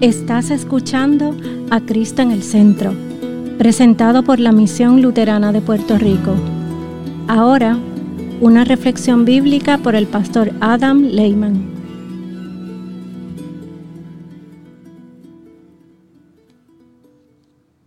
Estás escuchando a Cristo en el Centro, presentado por la Misión Luterana de Puerto Rico. Ahora, una reflexión bíblica por el pastor Adam Lehman.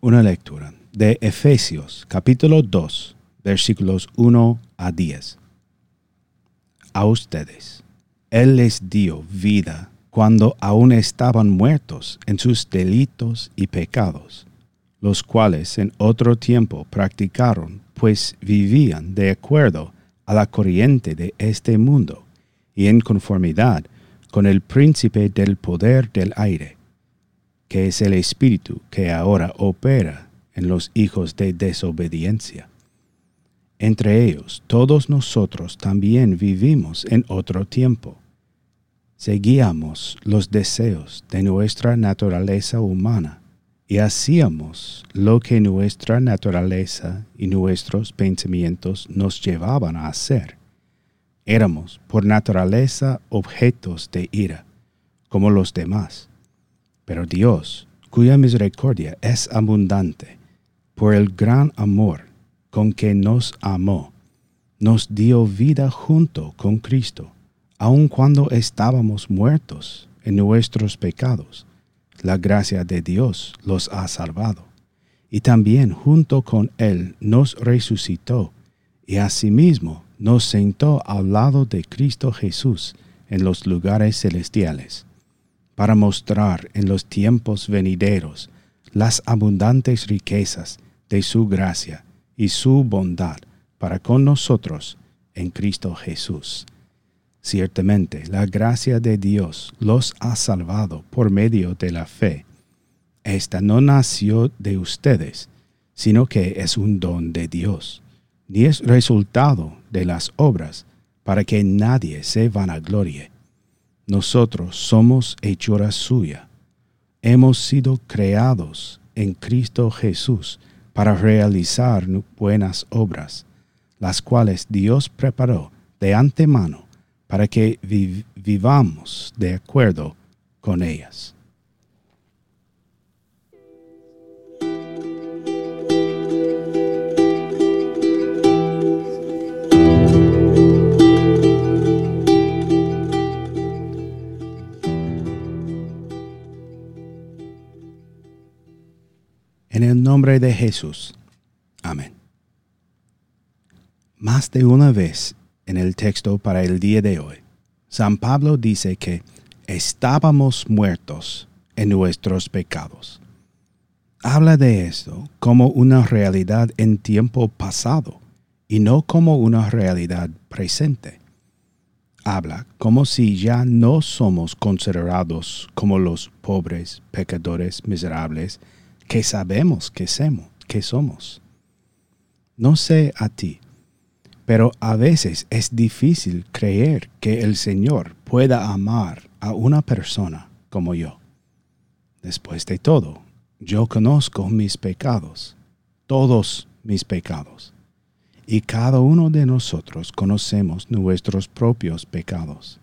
Una lectura de Efesios capítulo 2 versículos 1 a 10. A ustedes, Él les dio vida cuando aún estaban muertos en sus delitos y pecados, los cuales en otro tiempo practicaron, pues vivían de acuerdo a la corriente de este mundo y en conformidad con el príncipe del poder del aire, que es el espíritu que ahora opera en los hijos de desobediencia. Entre ellos, todos nosotros también vivimos en otro tiempo seguíamos los deseos de nuestra naturaleza humana y hacíamos lo que nuestra naturaleza y nuestros pensamientos nos llevaban a hacer. Éramos por naturaleza objetos de ira, como los demás. Pero Dios, cuya misericordia es abundante, por el gran amor con que nos amó, nos dio vida junto con Cristo aun cuando estábamos muertos en nuestros pecados, la gracia de Dios los ha salvado. Y también junto con Él nos resucitó y asimismo nos sentó al lado de Cristo Jesús en los lugares celestiales, para mostrar en los tiempos venideros las abundantes riquezas de su gracia y su bondad para con nosotros en Cristo Jesús Ciertamente, la gracia de Dios los ha salvado por medio de la fe. Esta no nació de ustedes, sino que es un don de Dios, ni es resultado de las obras, para que nadie se vanaglorie. Nosotros somos hechura suya. Hemos sido creados en Cristo Jesús para realizar buenas obras, las cuales Dios preparó de antemano para que vivamos de acuerdo con ellas. En el nombre de Jesús. Amén. Más de una vez en el texto para el día de hoy. San Pablo dice que estábamos muertos en nuestros pecados. Habla de esto como una realidad en tiempo pasado y no como una realidad presente. Habla como si ya no somos considerados como los pobres, pecadores, miserables que sabemos que somos. No sé a ti, pero a veces es difícil creer que el Señor pueda amar a una persona como yo. Después de todo, yo conozco mis pecados, todos mis pecados. Y cada uno de nosotros conocemos nuestros propios pecados.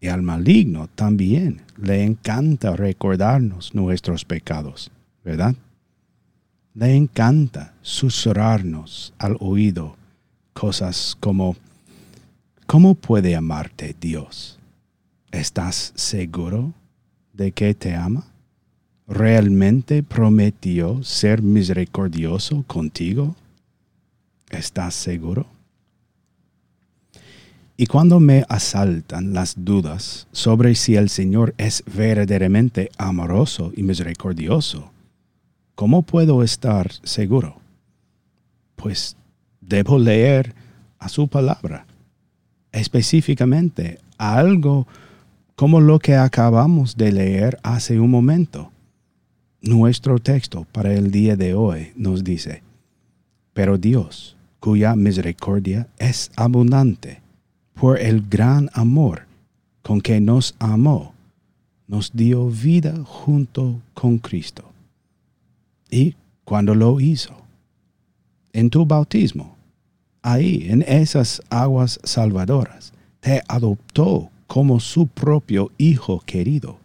Y al maligno también le encanta recordarnos nuestros pecados, ¿verdad? Le encanta susurrarnos al oído cosas como, ¿cómo puede amarte Dios? ¿Estás seguro de que te ama? ¿Realmente prometió ser misericordioso contigo? ¿Estás seguro? Y cuando me asaltan las dudas sobre si el Señor es verdaderamente amoroso y misericordioso, ¿cómo puedo estar seguro? Pues debo leer a su palabra, específicamente algo como lo que acabamos de leer hace un momento. Nuestro texto para el día de hoy nos dice, pero Dios, cuya misericordia es abundante, por el gran amor con que nos amó, nos dio vida junto con Cristo. Y cuando lo hizo, en tu bautismo, ahí, en esas aguas salvadoras, te adoptó como su propio Hijo querido.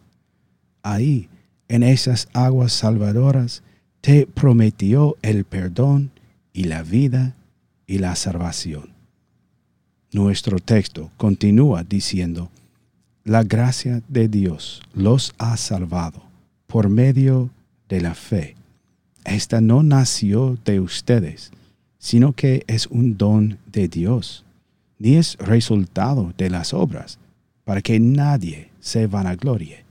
Ahí en esas aguas salvadoras, te prometió el perdón y la vida y la salvación. Nuestro texto continúa diciendo, la gracia de Dios los ha salvado por medio de la fe. Esta no nació de ustedes, sino que es un don de Dios, ni es resultado de las obras, para que nadie se vanaglorie.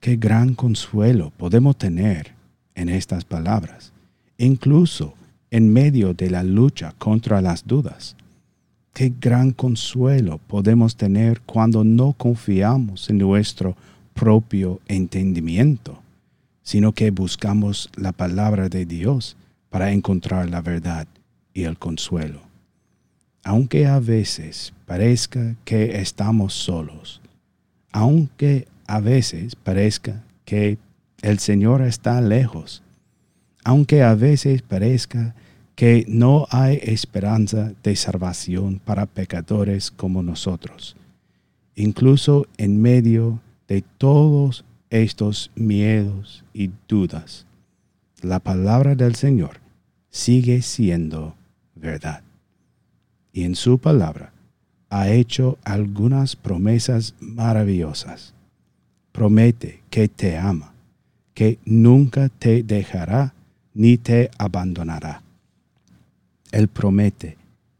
Qué gran consuelo podemos tener en estas palabras, incluso en medio de la lucha contra las dudas. Qué gran consuelo podemos tener cuando no confiamos en nuestro propio entendimiento, sino que buscamos la palabra de Dios para encontrar la verdad y el consuelo. Aunque a veces parezca que estamos solos, aunque a veces parezca que el Señor está lejos, aunque a veces parezca que no hay esperanza de salvación para pecadores como nosotros, incluso en medio de todos estos miedos y dudas la palabra del Señor sigue siendo verdad. Y en su palabra ha hecho algunas promesas maravillosas. Promete que te ama, que nunca te dejará ni te abandonará. Él promete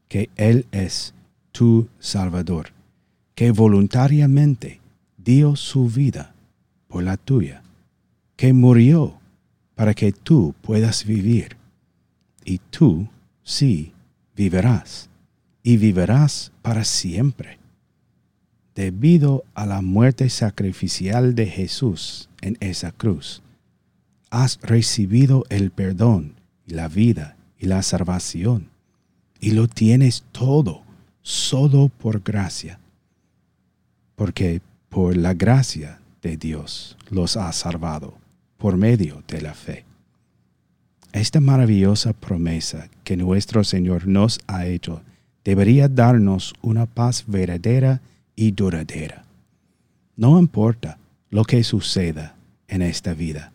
que Él es tu Salvador, que voluntariamente dio su vida por la tuya, que murió para que tú puedas vivir. Y tú sí vivirás, y vivirás para siempre. Debido a la muerte sacrificial de Jesús en esa cruz, has recibido el perdón y la vida y la salvación, y lo tienes todo solo por gracia, porque por la gracia de Dios los ha salvado por medio de la fe. Esta maravillosa promesa que nuestro Señor nos ha hecho debería darnos una paz verdadera y duradera. No importa lo que suceda en esta vida,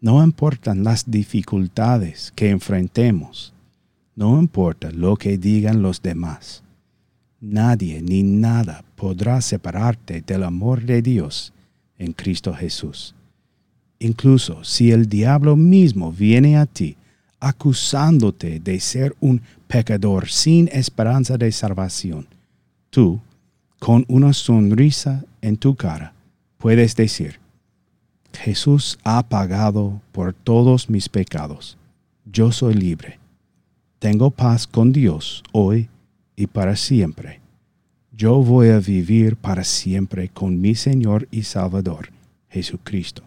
no importan las dificultades que enfrentemos, no importa lo que digan los demás, nadie ni nada podrá separarte del amor de Dios en Cristo Jesús. Incluso si el diablo mismo viene a ti acusándote de ser un pecador sin esperanza de salvación, tú, con una sonrisa en tu cara, puedes decir, Jesús ha pagado por todos mis pecados. Yo soy libre. Tengo paz con Dios hoy y para siempre. Yo voy a vivir para siempre con mi Señor y Salvador, Jesucristo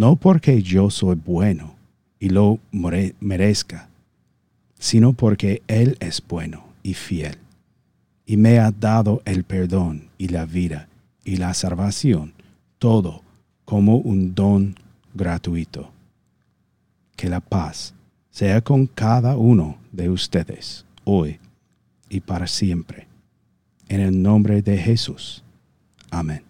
no porque yo soy bueno y lo merezca, sino porque Él es bueno y fiel, y me ha dado el perdón y la vida y la salvación, todo como un don gratuito. Que la paz sea con cada uno de ustedes, hoy y para siempre. En el nombre de Jesús. Amén.